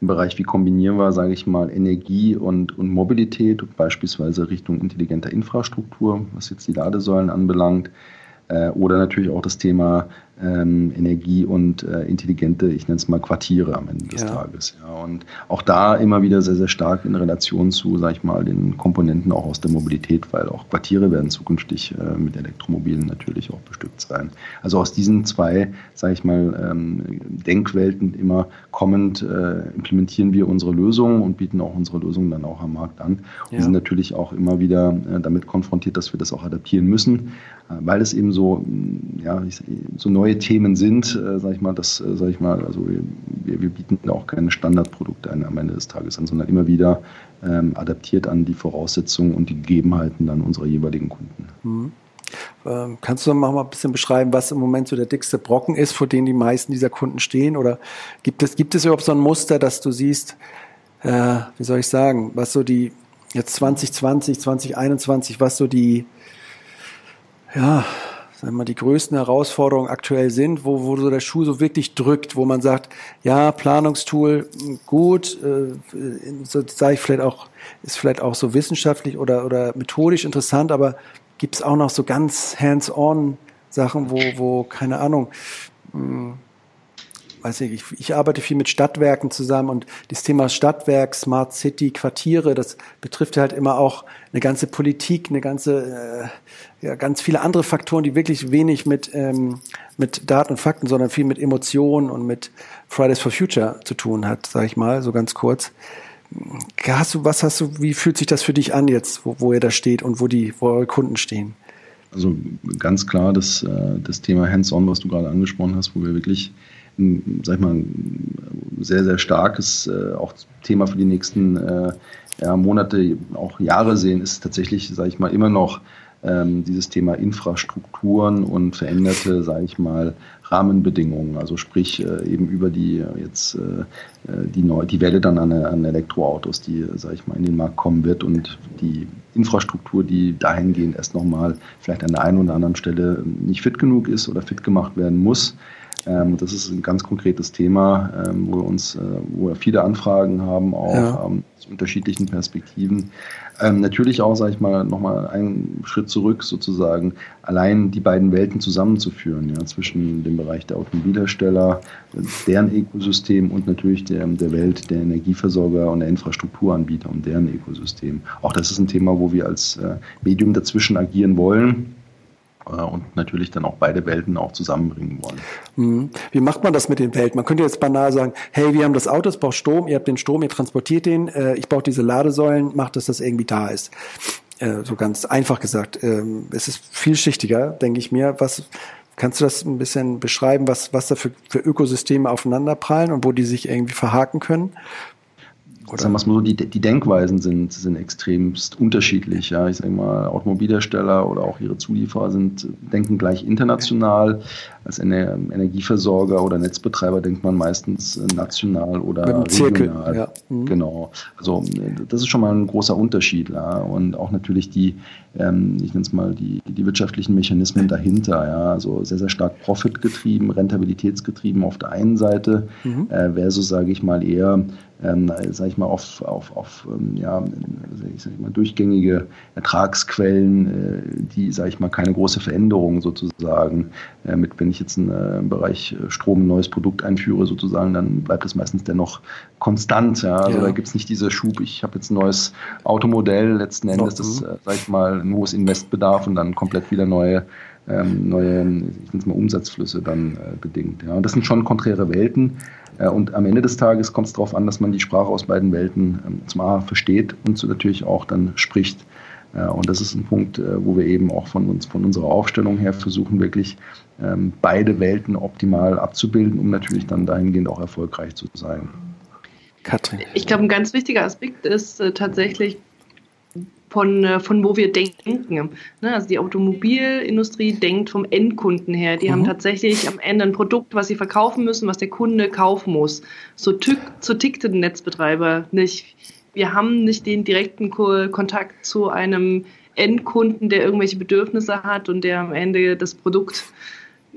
B: im Bereich, wie kombinieren wir, sage ich mal, Energie und, und Mobilität, beispielsweise Richtung intelligenter Infrastruktur, was jetzt die Ladesäulen anbelangt. Äh, oder natürlich auch das Thema ähm, Energie und äh, intelligente, ich nenne es mal Quartiere am Ende des ja. Tages. Ja. Und auch da immer wieder sehr, sehr stark in Relation zu, sage ich mal, den Komponenten auch aus der Mobilität, weil auch Quartiere werden zukünftig äh, mit Elektromobilen natürlich auch bestückt sein. Also aus diesen zwei, sage ich mal, ähm, Denkwelten immer kommend äh, implementieren wir unsere Lösungen und bieten auch unsere Lösungen dann auch am Markt an. Ja. Wir sind natürlich auch immer wieder äh, damit konfrontiert, dass wir das auch adaptieren müssen, weil es eben so, ja, so neu neue Themen sind, äh, sage ich mal, das, äh, sage ich mal, also wir, wir bieten auch keine Standardprodukte ein am Ende des Tages an, sondern immer wieder ähm, adaptiert an die Voraussetzungen und die Gegebenheiten dann unserer jeweiligen Kunden. Mhm.
A: Ähm, kannst du noch mal ein bisschen beschreiben, was im Moment so der dickste Brocken ist, vor dem die meisten dieser Kunden stehen? Oder gibt es, gibt es überhaupt so ein Muster, dass du siehst, äh, wie soll ich sagen, was so die jetzt 2020, 2021, was so die, ja, sagen wir, die größten Herausforderungen aktuell sind, wo, wo so der Schuh so wirklich drückt, wo man sagt, ja, Planungstool, gut, äh, so sage ich vielleicht auch, ist vielleicht auch so wissenschaftlich oder, oder methodisch interessant, aber gibt es auch noch so ganz hands-on Sachen, wo, wo, keine Ahnung, mh, hm, weiß ich, ich, ich arbeite viel mit Stadtwerken zusammen und das Thema Stadtwerk, Smart City, Quartiere, das betrifft halt immer auch eine ganze Politik, eine ganze, äh, ja, ganz viele andere Faktoren, die wirklich wenig mit, ähm, mit Daten und Fakten, sondern viel mit Emotionen und mit Fridays for Future zu tun hat, sage ich mal, so ganz kurz. Hast du, was hast du, wie fühlt sich das für dich an jetzt, wo, wo ihr da steht und wo die, wo eure Kunden stehen?
B: Also ganz klar das, äh, das Thema Hands-on, was du gerade angesprochen hast, wo wir wirklich sag ich mal, sehr, sehr starkes äh, auch Thema für die nächsten äh, ja, Monate, auch Jahre sehen, ist tatsächlich, sage ich mal, immer noch ähm, dieses Thema Infrastrukturen und veränderte, sage ich mal, Rahmenbedingungen. Also sprich äh, eben über die äh, jetzt äh, äh, die, neu, die Welle dann an, an Elektroautos, die, sage ich mal, in den Markt kommen wird und die Infrastruktur, die dahingehend erst nochmal vielleicht an der einen oder anderen Stelle nicht fit genug ist oder fit gemacht werden muss ähm, das ist ein ganz konkretes Thema, ähm, wo wir uns, äh, wo wir viele Anfragen haben, auch ja. ähm, zu unterschiedlichen Perspektiven. Ähm, natürlich auch, sage ich mal, nochmal einen Schritt zurück sozusagen, allein die beiden Welten zusammenzuführen, ja, zwischen dem Bereich der Automobilhersteller, deren Ökosystem und natürlich der, der Welt der Energieversorger und der Infrastrukturanbieter und deren Ökosystem. Auch das ist ein Thema, wo wir als äh, Medium dazwischen agieren wollen und natürlich dann auch beide Welten auch zusammenbringen wollen.
A: Mhm. Wie macht man das mit den Welten? Man könnte jetzt banal sagen, hey, wir haben das Auto, es braucht Strom, ihr habt den Strom, ihr transportiert den, äh, ich brauche diese Ladesäulen, macht, dass das irgendwie da ist. Äh, so ganz einfach gesagt. Ähm, es ist vielschichtiger, denke ich mir. Was Kannst du das ein bisschen beschreiben, was, was da für, für Ökosysteme aufeinanderprallen und wo die sich irgendwie verhaken können?
B: Oder? Sagen wir mal so, die, die Denkweisen sind, sind extremst unterschiedlich. Ja. Ich sage mal, Automobilhersteller oder auch ihre Zulieferer sind, denken gleich international. Als Energieversorger oder Netzbetreiber denkt man meistens national oder regional. Zirkel, ja. Mhm. Genau. Also das ist schon mal ein großer Unterschied. Ja. Und auch natürlich die, ähm, ich nenne es mal, die, die wirtschaftlichen Mechanismen dahinter. Ja. Also sehr, sehr stark profitgetrieben, rentabilitätsgetrieben auf der einen Seite, mhm. äh, versus, sage ich mal, eher ähm, sage ich mal, auf, auf, auf ähm, ja, ich sag mal, durchgängige Ertragsquellen, äh, die, sage ich mal, keine große Veränderung sozusagen. Äh, mit, wenn ich jetzt in, äh, im Bereich Strom ein neues Produkt einführe, sozusagen, dann bleibt es meistens dennoch konstant. Ja? Also ja. da gibt es nicht diese Schub, ich habe jetzt ein neues Automodell, letzten Endes, das, äh, sage ich mal, ein hohes Investbedarf und dann komplett wieder neue ähm, neue, ich nenne es mal Umsatzflüsse dann äh, bedingt. Ja. Und das sind schon konträre Welten. Äh, und am Ende des Tages kommt es darauf an, dass man die Sprache aus beiden Welten ähm, zum A versteht und so natürlich auch dann spricht. Äh, und das ist ein Punkt, äh, wo wir eben auch von uns, von unserer Aufstellung her versuchen, wirklich ähm, beide Welten optimal abzubilden, um natürlich dann dahingehend auch erfolgreich zu sein.
C: Katrin. Ich glaube, ein ganz wichtiger Aspekt ist tatsächlich von, äh, von wo wir denken. Ne? Also die Automobilindustrie denkt vom Endkunden her. Die mhm. haben tatsächlich am Ende ein Produkt, was sie verkaufen müssen, was der Kunde kaufen muss. So, tück, so tickt ein Netzbetreiber nicht. Wir haben nicht den direkten Kontakt zu einem Endkunden, der irgendwelche Bedürfnisse hat und der am Ende das Produkt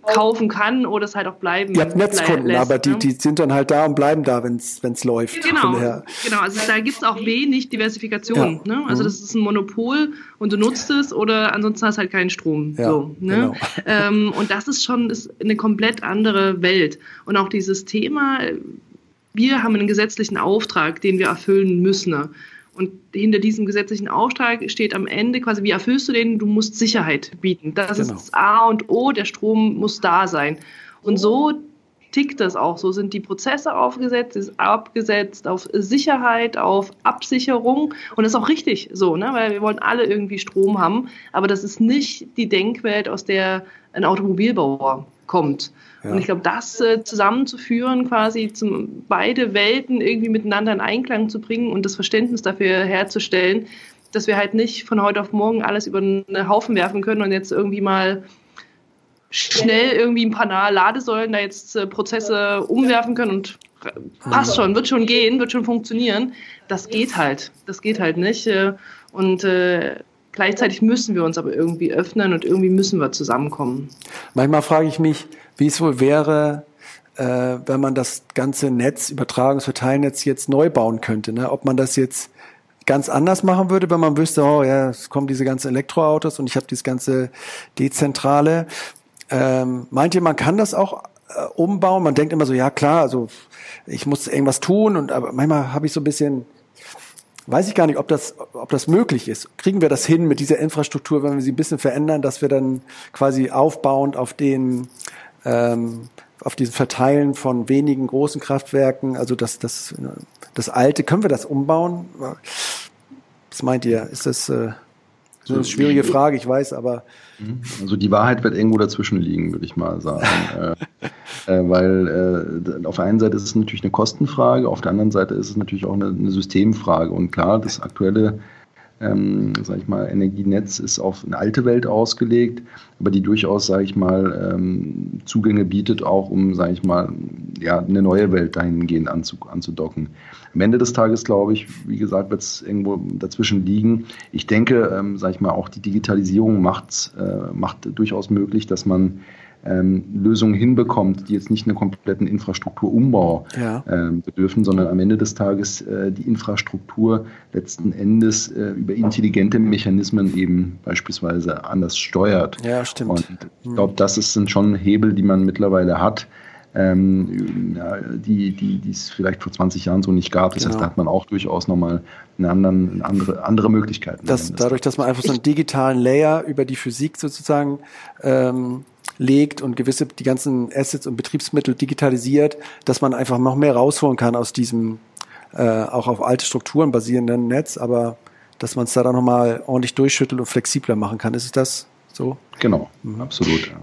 C: kaufen kann oder es halt auch bleiben.
A: Ihr habt Netzkunden, lässt, aber die, ne? die sind dann halt da und bleiben da, wenn es läuft.
C: Genau, genau. Also da gibt es auch wenig Diversifikation. Ja. Ne? Also das ist ein Monopol und du nutzt es oder ansonsten hast du halt keinen Strom. Ja, so, ne? genau. ähm, und das ist schon ist eine komplett andere Welt. Und auch dieses Thema, wir haben einen gesetzlichen Auftrag, den wir erfüllen müssen. Und hinter diesem gesetzlichen Auftrag steht am Ende quasi, wie erfüllst du den? Du musst Sicherheit bieten. Das genau. ist das A und O, der Strom muss da sein. Und so tickt das auch. So sind die Prozesse aufgesetzt, ist abgesetzt auf Sicherheit, auf Absicherung. Und das ist auch richtig so, ne? weil wir wollen alle irgendwie Strom haben. Aber das ist nicht die Denkwelt, aus der ein Automobilbauer kommt. Ja. Und ich glaube, das äh, zusammenzuführen, quasi zum, beide Welten irgendwie miteinander in Einklang zu bringen und das Verständnis dafür herzustellen, dass wir halt nicht von heute auf morgen alles über einen Haufen werfen können und jetzt irgendwie mal schnell irgendwie ein paar Ladesäulen da jetzt äh, Prozesse umwerfen können und passt schon, wird schon gehen, wird schon funktionieren. Das geht halt. Das geht halt nicht. Äh, und äh, gleichzeitig müssen wir uns aber irgendwie öffnen und irgendwie müssen wir zusammenkommen.
A: Manchmal frage ich mich, wie es wohl wäre, äh, wenn man das ganze Netz, Übertragungs- Verteilnetz jetzt neu bauen könnte. Ne? Ob man das jetzt ganz anders machen würde, wenn man wüsste, oh ja, es kommen diese ganzen Elektroautos und ich habe dieses ganze Dezentrale. Ähm, meint ihr, man kann das auch äh, umbauen? Man denkt immer so, ja klar, also ich muss irgendwas tun und aber manchmal habe ich so ein bisschen weiß ich gar nicht, ob das, ob das möglich ist. Kriegen wir das hin mit dieser Infrastruktur, wenn wir sie ein bisschen verändern, dass wir dann quasi aufbauend auf den ähm, auf diesen Verteilen von wenigen großen Kraftwerken, also das, das, das alte, können wir das umbauen? Was meint ihr? Ist das, äh, das eine schwierige Frage, ich weiß, aber.
B: Mhm. Also die Wahrheit wird irgendwo dazwischen liegen, würde ich mal sagen. äh, äh, weil äh, auf der einen Seite ist es natürlich eine Kostenfrage, auf der anderen Seite ist es natürlich auch eine, eine Systemfrage. Und klar, das aktuelle ähm, sag ich mal, Energienetz ist auf eine alte Welt ausgelegt, aber die durchaus, sage ich mal, ähm, Zugänge bietet, auch um, sage ich mal, ja, eine neue Welt dahingehend anzudocken. Am Ende des Tages, glaube ich, wie gesagt, wird es irgendwo dazwischen liegen. Ich denke, ähm, sage ich mal, auch die Digitalisierung macht, äh, macht durchaus möglich, dass man ähm, Lösungen hinbekommt, die jetzt nicht einen kompletten Infrastrukturumbau ja. ähm, bedürfen, sondern am Ende des Tages äh, die Infrastruktur letzten Endes äh, über intelligente Mechanismen eben beispielsweise anders steuert.
A: Ja, stimmt. Und
B: ich glaube, das ist, sind schon Hebel, die man mittlerweile hat. Ähm, ja, die, die, die es vielleicht vor 20 Jahren so nicht gab. Das genau. heißt, da hat man auch durchaus nochmal eine, anderen, eine andere, andere Möglichkeiten.
A: Das, dadurch, dass man einfach so einen digitalen Layer über die Physik sozusagen ähm, legt und gewisse die ganzen Assets und Betriebsmittel digitalisiert, dass man einfach noch mehr rausholen kann aus diesem äh, auch auf alte Strukturen basierenden Netz, aber dass man es da dann nochmal ordentlich durchschüttelt und flexibler machen kann. Ist es das so?
B: Genau, mhm. absolut. Ja.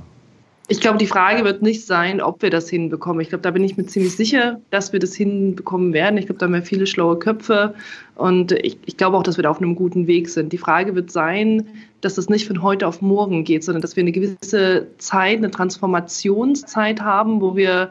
C: Ich glaube, die Frage wird nicht sein, ob wir das hinbekommen. Ich glaube, da bin ich mir ziemlich sicher, dass wir das hinbekommen werden. Ich glaube, da haben wir viele schlaue Köpfe und ich, ich glaube auch, dass wir da auf einem guten Weg sind. Die Frage wird sein, dass das nicht von heute auf morgen geht, sondern dass wir eine gewisse Zeit, eine Transformationszeit haben, wo wir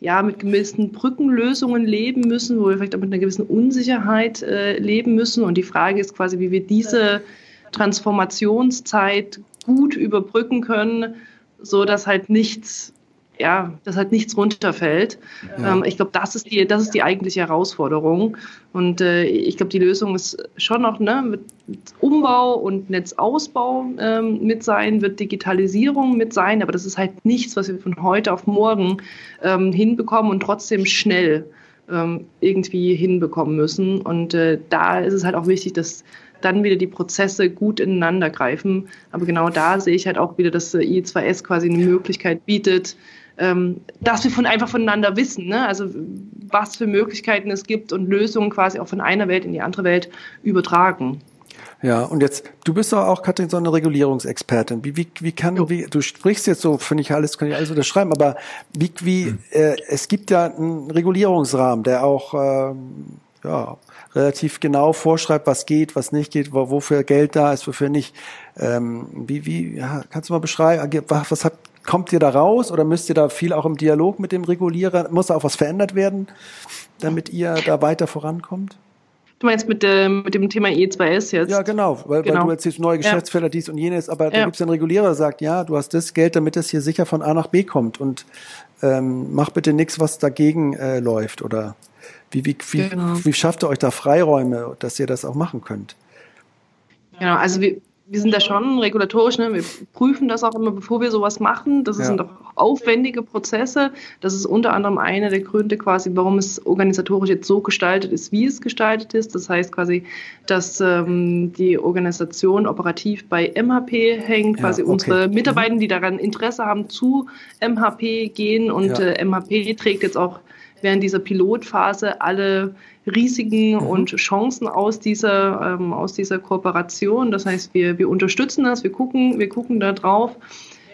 C: ja mit gewissen Brückenlösungen leben müssen, wo wir vielleicht auch mit einer gewissen Unsicherheit äh, leben müssen. Und die Frage ist quasi, wie wir diese Transformationszeit gut überbrücken können so dass halt nichts, ja, dass halt nichts runterfällt. Ja. Ähm, ich glaube, das ist die, das ist die eigentliche Herausforderung. Und äh, ich glaube, die Lösung ist schon noch ne, mit Umbau und Netzausbau ähm, mit sein, wird Digitalisierung mit sein, aber das ist halt nichts, was wir von heute auf morgen ähm, hinbekommen und trotzdem schnell ähm, irgendwie hinbekommen müssen. Und äh, da ist es halt auch wichtig, dass dann wieder die Prozesse gut ineinander greifen. Aber genau da sehe ich halt auch wieder, dass I2S quasi eine Möglichkeit bietet, ähm, dass wir von, einfach voneinander wissen, ne? also was für Möglichkeiten es gibt und Lösungen quasi auch von einer Welt in die andere Welt übertragen.
A: Ja, und jetzt, du bist doch auch, Katrin, so eine Regulierungsexpertin. Wie, wie, wie kann, wie, du sprichst jetzt so, finde ich alles, kann ich alles unterschreiben, aber wie, wie, hm. äh, es gibt ja einen Regulierungsrahmen, der auch, äh, ja, relativ genau vorschreibt, was geht, was nicht geht, wo, wofür Geld da ist, wofür nicht. Ähm, wie, wie, ja, kannst du mal beschreiben, was hat, kommt ihr da raus oder müsst ihr da viel auch im Dialog mit dem Regulierer? Muss da auch was verändert werden, damit ihr da weiter vorankommt?
C: Du meinst mit, äh, mit dem Thema E2S jetzt?
A: Ja, genau, weil, genau. weil du erzählst neue Geschäftsfelder, ja. dies und jenes, aber da ja. gibt es einen Regulierer, der sagt, ja, du hast das Geld, damit es hier sicher von A nach B kommt und ähm, mach bitte nichts, was dagegen äh, läuft oder wie, wie, wie, genau. wie schafft ihr euch da Freiräume, dass ihr das auch machen könnt?
C: Genau, also wir, wir sind da schon regulatorisch, ne? wir prüfen das auch immer, bevor wir sowas machen. Das ja. sind doch aufwendige Prozesse. Das ist unter anderem einer der Gründe quasi, warum es organisatorisch jetzt so gestaltet ist, wie es gestaltet ist. Das heißt quasi, dass ähm, die Organisation operativ bei MHP hängt, quasi ja, okay. unsere mhm. Mitarbeiter, die daran Interesse haben, zu MHP gehen und ja. äh, MHP trägt jetzt auch während dieser Pilotphase alle Risiken mhm. und Chancen aus dieser, ähm, aus dieser Kooperation. Das heißt, wir, wir unterstützen das, wir gucken, wir gucken da drauf.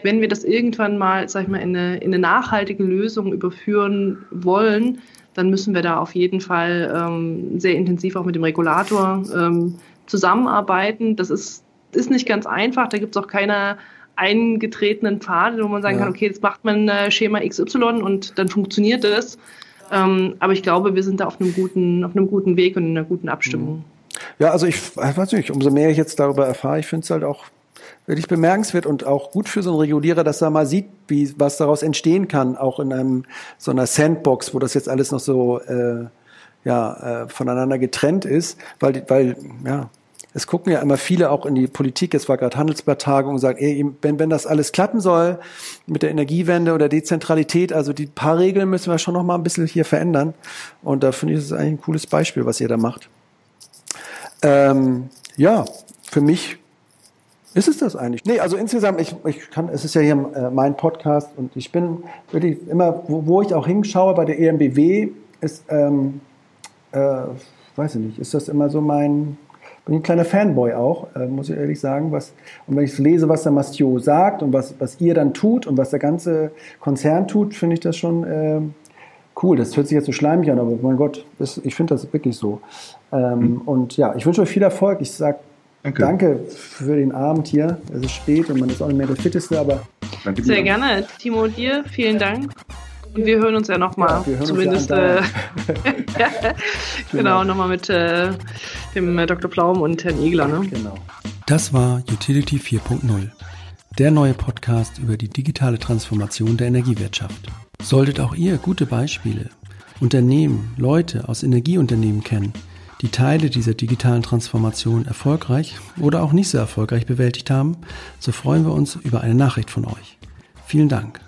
C: Wenn wir das irgendwann mal, sag ich mal, in eine, in eine nachhaltige Lösung überführen wollen, dann müssen wir da auf jeden Fall ähm, sehr intensiv auch mit dem Regulator ähm, zusammenarbeiten. Das ist, ist nicht ganz einfach. Da gibt es auch keine eingetretenen Pfade, wo man sagen ja. kann, okay, jetzt macht man äh, Schema XY und dann funktioniert es. Ähm, aber ich glaube, wir sind da auf einem guten, auf einem guten Weg und in einer guten Abstimmung.
A: Ja, also ich weiß nicht, umso mehr ich jetzt darüber erfahre, ich finde es halt auch wirklich bemerkenswert und auch gut für so einen Regulierer, dass er mal sieht, wie was daraus entstehen kann, auch in einem so einer Sandbox, wo das jetzt alles noch so äh, ja äh, voneinander getrennt ist, weil weil ja es gucken ja immer viele auch in die Politik, es war gerade Handelsblatt-Tagung und sagen, ey, wenn, wenn das alles klappen soll mit der Energiewende oder Dezentralität, also die paar Regeln müssen wir schon noch mal ein bisschen hier verändern. Und da finde ich, es eigentlich ein cooles Beispiel, was ihr da macht. Ähm, ja, für mich ist es das eigentlich? Nee, also insgesamt, ich, ich kann, es ist ja hier äh, mein Podcast und ich bin wirklich immer, wo, wo ich auch hinschaue bei der EMBW, ist, ähm, äh, weiß ich nicht, ist das immer so mein, bin ein kleiner Fanboy auch, äh, muss ich ehrlich sagen. Was, und wenn ich lese, was der Mastio sagt und was, was ihr dann tut und was der ganze Konzern tut, finde ich das schon äh, cool. Das hört sich jetzt so schleimig an, aber mein Gott, das, ich finde das wirklich so. Ähm, mhm. Und ja, ich wünsche euch viel Erfolg. Ich sage danke. danke. für den Abend hier. Es ist spät und man ist auch nicht mehr der Fitteste, aber.
C: Sehr gerne. Timo, dir vielen Dank. Und wir hören uns ja nochmal, ja, zumindest. Ja äh, genau, nochmal mit äh, dem äh, Dr. Pflaum und Herrn Egler. Ne? Genau.
A: Das war Utility 4.0, der neue Podcast über die digitale Transformation der Energiewirtschaft. Solltet auch ihr gute Beispiele, Unternehmen, Leute aus Energieunternehmen kennen, die Teile dieser digitalen Transformation erfolgreich oder auch nicht so erfolgreich bewältigt haben, so freuen wir uns über eine Nachricht von euch. Vielen Dank.